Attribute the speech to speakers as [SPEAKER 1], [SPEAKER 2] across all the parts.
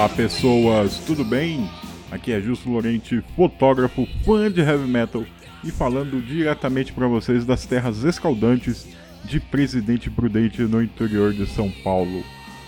[SPEAKER 1] Olá pessoas, tudo bem? Aqui é Justo Lorente, fotógrafo, fã de heavy metal e falando diretamente para vocês das terras escaldantes de Presidente Prudente no interior de São Paulo.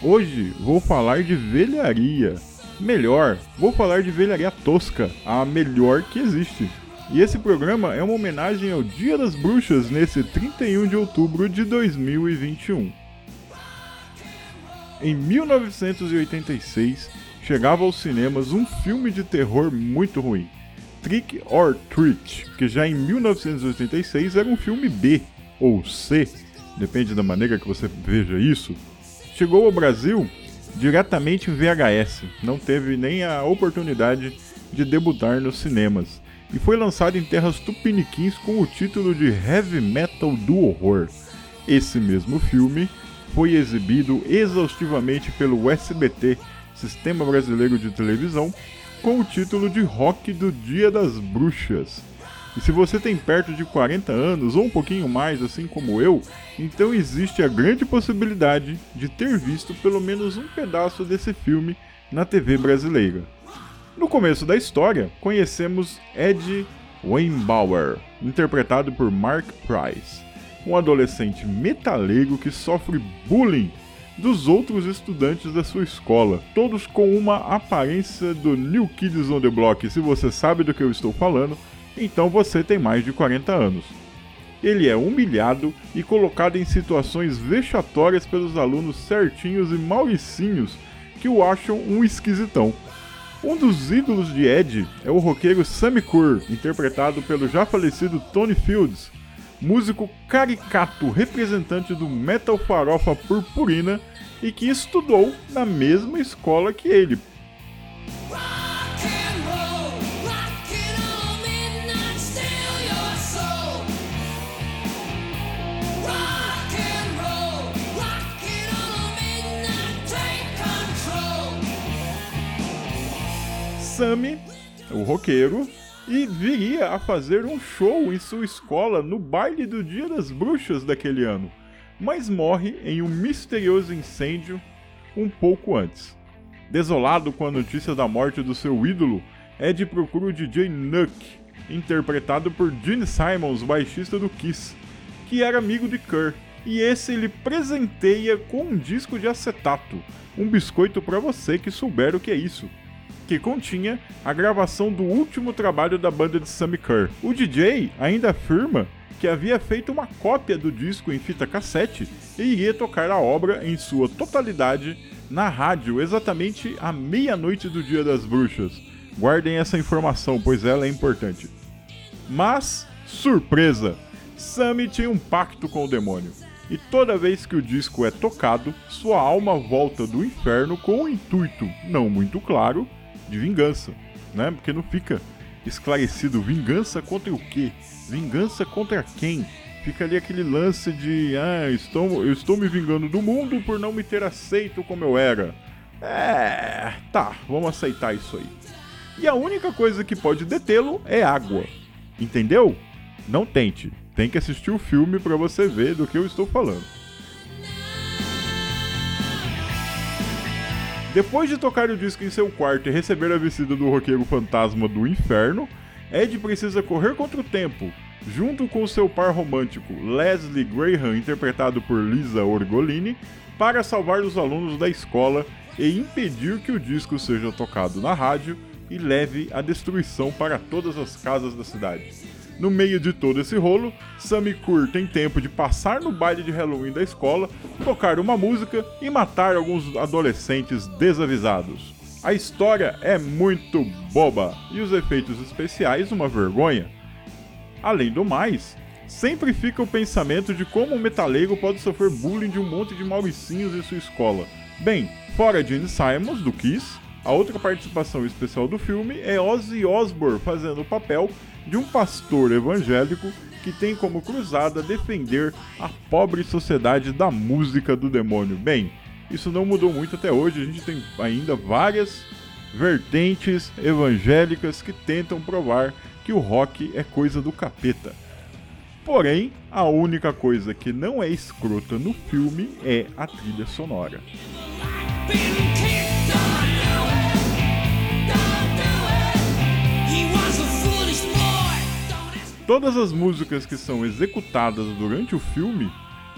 [SPEAKER 1] Hoje vou falar de velharia. Melhor, vou falar de velharia tosca, a melhor que existe. E esse programa é uma homenagem ao Dia das Bruxas nesse 31 de outubro de 2021. Em 1986, chegava aos cinemas um filme de terror muito ruim, Trick or Treat, que já em 1986 era um filme B ou C, depende da maneira que você veja isso. Chegou ao Brasil diretamente em VHS, não teve nem a oportunidade de debutar nos cinemas, e foi lançado em terras tupiniquins com o título de Heavy Metal do Horror. Esse mesmo filme foi exibido exaustivamente pelo SBT, Sistema Brasileiro de Televisão, com o título de Rock do Dia das Bruxas. E se você tem perto de 40 anos ou um pouquinho mais, assim como eu, então existe a grande possibilidade de ter visto pelo menos um pedaço desse filme na TV brasileira. No começo da história, conhecemos Ed Weinbauer, interpretado por Mark Price um adolescente metaleiro que sofre bullying dos outros estudantes da sua escola, todos com uma aparência do New Kids on the Block. Se você sabe do que eu estou falando, então você tem mais de 40 anos. Ele é humilhado e colocado em situações vexatórias pelos alunos certinhos e mauricinhos que o acham um esquisitão. Um dos ídolos de Ed é o roqueiro Sammy Kerr, interpretado pelo já falecido Tony Fields, músico caricato representante do metal farofa purpurina e que estudou na mesma escola que ele. Sammy, o roqueiro, e viria a fazer um show em sua escola no baile do Dia das Bruxas daquele ano, mas morre em um misterioso incêndio um pouco antes. Desolado com a notícia da morte do seu ídolo, Ed procura o DJ Nuck, interpretado por Gene Simons, baixista do Kiss, que era amigo de Kerr, e esse ele presenteia com um disco de acetato, um biscoito para você que souber o que é isso que continha a gravação do último trabalho da banda de Sammy Kerr. O DJ ainda afirma que havia feito uma cópia do disco em fita cassete e iria tocar a obra em sua totalidade na rádio exatamente à meia-noite do Dia das Bruxas. Guardem essa informação, pois ela é importante. Mas, surpresa! Sammy tinha um pacto com o demônio. E toda vez que o disco é tocado, sua alma volta do inferno com o intuito, não muito claro, de vingança, né? Porque não fica esclarecido vingança contra o quê? Vingança contra quem? Fica ali aquele lance de ah, estou, eu estou me vingando do mundo por não me ter aceito como eu era. É, tá, vamos aceitar isso aí. E a única coisa que pode detê-lo é água. Entendeu? Não tente. Tem que assistir o filme para você ver do que eu estou falando. Depois de tocar o disco em seu quarto e receber a visita do roqueiro fantasma do inferno, Ed precisa correr contra o tempo, junto com seu par romântico Leslie Graham, interpretado por Lisa Orgolini, para salvar os alunos da escola e impedir que o disco seja tocado na rádio e leve a destruição para todas as casas da cidade. No meio de todo esse rolo, Sammy Kur tem tempo de passar no baile de Halloween da escola, tocar uma música e matar alguns adolescentes desavisados. A história é muito boba e os efeitos especiais uma vergonha. Além do mais, sempre fica o pensamento de como um metaleiro pode sofrer bullying de um monte de mauricinhos em sua escola. Bem, fora Gene Simons, do Kiss, a outra participação especial do filme é Ozzy Osbourne fazendo o papel de um pastor evangélico que tem como cruzada defender a pobre sociedade da música do demônio. Bem, isso não mudou muito até hoje, a gente tem ainda várias vertentes evangélicas que tentam provar que o rock é coisa do capeta. Porém, a única coisa que não é escrota no filme é a trilha sonora. Todas as músicas que são executadas durante o filme,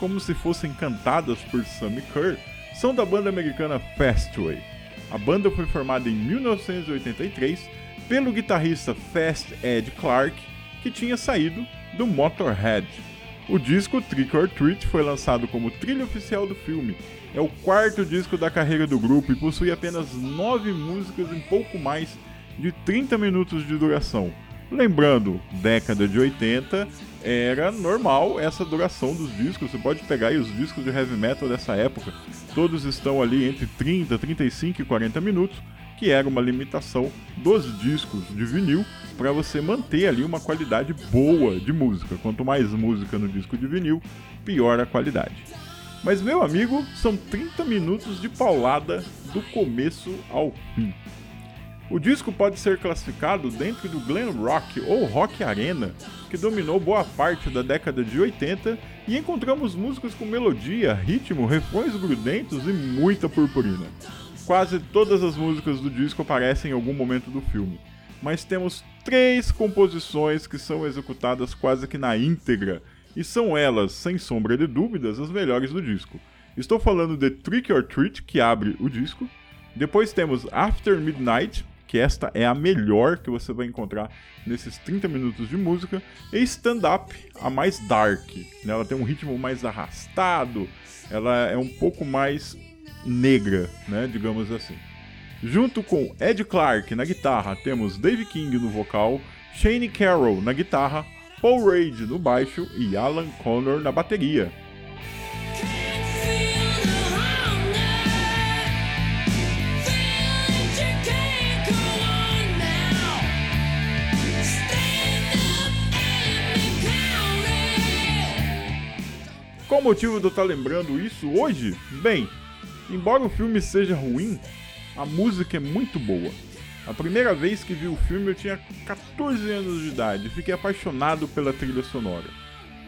[SPEAKER 1] como se fossem cantadas por Sammy Kerr, são da banda americana Fastway. A banda foi formada em 1983 pelo guitarrista Fast Ed Clark, que tinha saído do Motorhead. O disco Trick or Treat foi lançado como trilha oficial do filme. É o quarto disco da carreira do grupo e possui apenas nove músicas em pouco mais de 30 minutos de duração. Lembrando, década de 80 era normal essa duração dos discos. Você pode pegar aí os discos de heavy metal dessa época, todos estão ali entre 30, 35 e 40 minutos, que era uma limitação dos discos de vinil para você manter ali uma qualidade boa de música. Quanto mais música no disco de vinil, pior a qualidade. Mas meu amigo, são 30 minutos de paulada do começo ao fim. O disco pode ser classificado dentro do glam rock ou rock arena, que dominou boa parte da década de 80 e encontramos músicas com melodia, ritmo, refrões grudentos e muita purpurina. Quase todas as músicas do disco aparecem em algum momento do filme, mas temos três composições que são executadas quase que na íntegra, e são elas, sem sombra de dúvidas, as melhores do disco. Estou falando de Trick or Treat, que abre o disco. Depois temos After Midnight, que esta é a melhor que você vai encontrar nesses 30 minutos de música, e Stand Up, a mais dark. Né? Ela tem um ritmo mais arrastado, ela é um pouco mais negra, né? digamos assim. Junto com Ed Clark na guitarra, temos Dave King no vocal, Shane Carroll na guitarra, Paul Reid no baixo e Alan Connor na bateria. Qual o motivo de eu estar lembrando isso hoje? Bem, embora o filme seja ruim, a música é muito boa. A primeira vez que vi o filme eu tinha 14 anos de idade e fiquei apaixonado pela trilha sonora.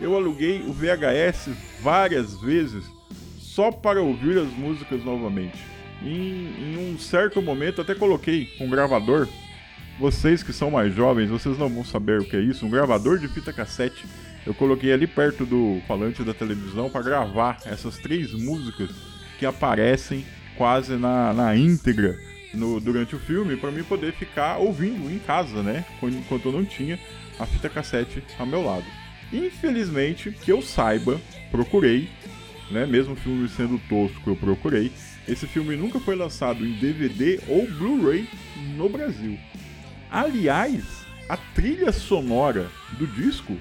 [SPEAKER 1] Eu aluguei o VHS várias vezes só para ouvir as músicas novamente. Em, em, um certo momento até coloquei um gravador. Vocês que são mais jovens, vocês não vão saber o que é isso. Um gravador de fita cassete eu coloquei ali perto do falante da televisão para gravar essas três músicas que aparecem quase na, na íntegra no, durante o filme para mim poder ficar ouvindo em casa, né? Enquanto eu não tinha a fita cassete ao meu lado. Infelizmente, que eu saiba, procurei, né? Mesmo o filme sendo tosco, eu procurei. Esse filme nunca foi lançado em DVD ou Blu-ray no Brasil. Aliás, a trilha sonora do disco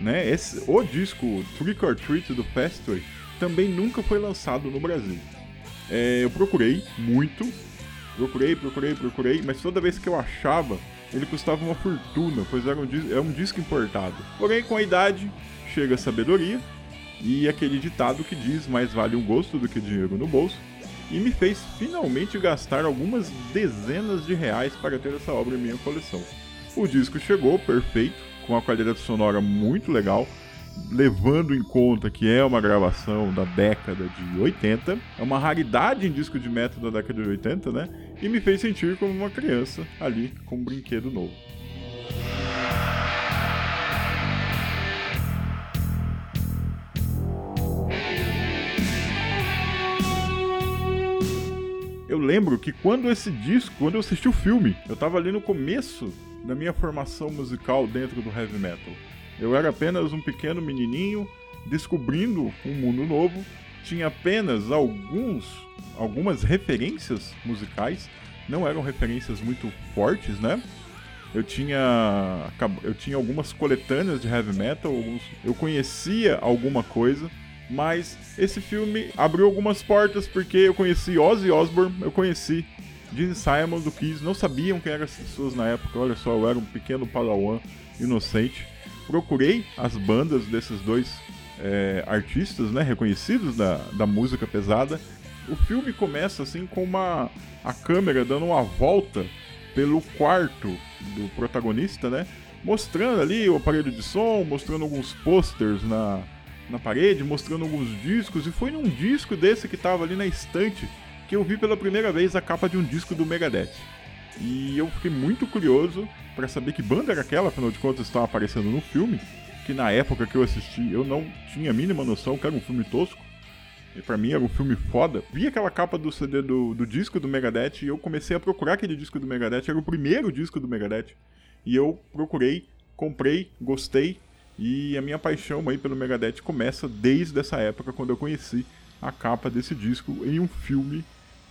[SPEAKER 1] né? Esse, o disco Trick or Treat do Fastway também nunca foi lançado no Brasil. É, eu procurei muito, procurei, procurei, procurei, mas toda vez que eu achava, ele custava uma fortuna, pois era um, é um disco importado. Porém, com a idade, chega a sabedoria e aquele ditado que diz mais vale um gosto do que dinheiro no bolso, e me fez finalmente gastar algumas dezenas de reais para ter essa obra em minha coleção. O disco chegou perfeito, com uma qualidade sonora muito legal, levando em conta que é uma gravação da década de 80, é uma raridade em disco de metal da década de 80, né? E me fez sentir como uma criança ali com um brinquedo novo. Eu lembro que quando esse disco, quando eu assisti o filme, eu tava ali no começo da minha formação musical dentro do heavy metal. Eu era apenas um pequeno menininho descobrindo um mundo novo, tinha apenas alguns algumas referências musicais, não eram referências muito fortes, né? Eu tinha eu tinha algumas coletâneas de heavy metal, alguns, eu conhecia alguma coisa, mas esse filme abriu algumas portas porque eu conheci Ozzy Osbourne, eu conheci Gene Simon do Kiss, não sabiam quem eram essas pessoas na época, olha só, eu era um pequeno padawan inocente. Procurei as bandas desses dois é, artistas, né, reconhecidos da, da música pesada. O filme começa assim com uma a câmera dando uma volta pelo quarto do protagonista, né, mostrando ali o aparelho de som, mostrando alguns posters na, na parede, mostrando alguns discos, e foi num disco desse que estava ali na estante que eu vi pela primeira vez a capa de um disco do Megadeth. E eu fiquei muito curioso para saber que banda era aquela, afinal de contas estava aparecendo no filme, que na época que eu assisti eu não tinha a mínima noção que era um filme tosco. E pra mim era um filme foda. Vi aquela capa do CD do, do disco do Megadeth e eu comecei a procurar aquele disco do Megadeth. Era o primeiro disco do Megadeth. E eu procurei, comprei, gostei. E a minha paixão aí pelo Megadeth começa desde essa época, quando eu conheci a capa desse disco em um filme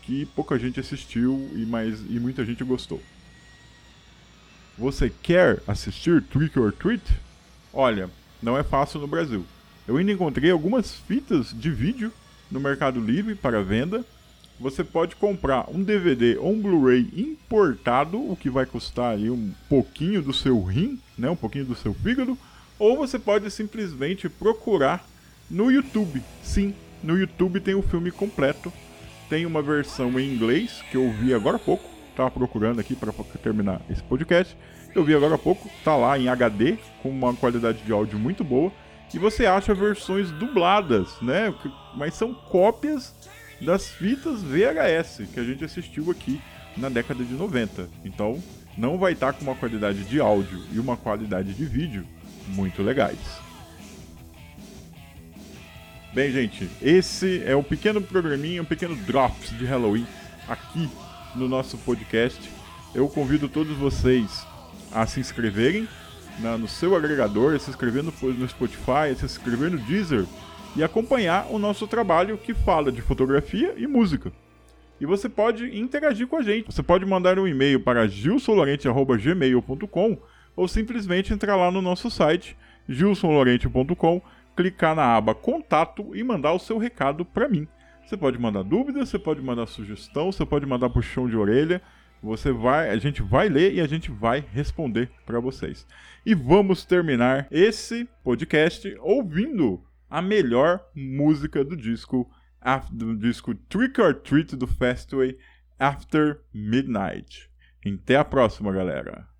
[SPEAKER 1] que pouca gente assistiu e, mais, e muita gente gostou. Você quer assistir Trick or Treat? Olha, não é fácil no Brasil. Eu ainda encontrei algumas fitas de vídeo no Mercado Livre para venda. Você pode comprar um DVD ou um Blu-ray importado, o que vai custar aí um pouquinho do seu rim, né, um pouquinho do seu fígado, ou você pode simplesmente procurar no YouTube. Sim, no YouTube tem o filme completo tem uma versão em inglês que eu vi agora há pouco. Tava procurando aqui para terminar esse podcast. Eu vi agora há pouco, tá lá em HD com uma qualidade de áudio muito boa. E você acha versões dubladas, né? Mas são cópias das fitas VHS que a gente assistiu aqui na década de 90. Então, não vai estar tá com uma qualidade de áudio e uma qualidade de vídeo muito legais. Bem, gente, esse é um pequeno programinha, um pequeno drops de Halloween aqui no nosso podcast. Eu convido todos vocês a se inscreverem na, no seu agregador, a se inscrever no, no Spotify, a se inscrever no Deezer e acompanhar o nosso trabalho que fala de fotografia e música. E você pode interagir com a gente. Você pode mandar um e-mail para gilsolorente.gmail.com ou simplesmente entrar lá no nosso site gilsolorente.com clicar na aba Contato e mandar o seu recado para mim. Você pode mandar dúvidas, você pode mandar sugestão, você pode mandar puxão de orelha. Você vai, a gente vai ler e a gente vai responder para vocês. E vamos terminar esse podcast ouvindo a melhor música do disco do disco Trick or Treat do Fastway After Midnight. Até a próxima, galera.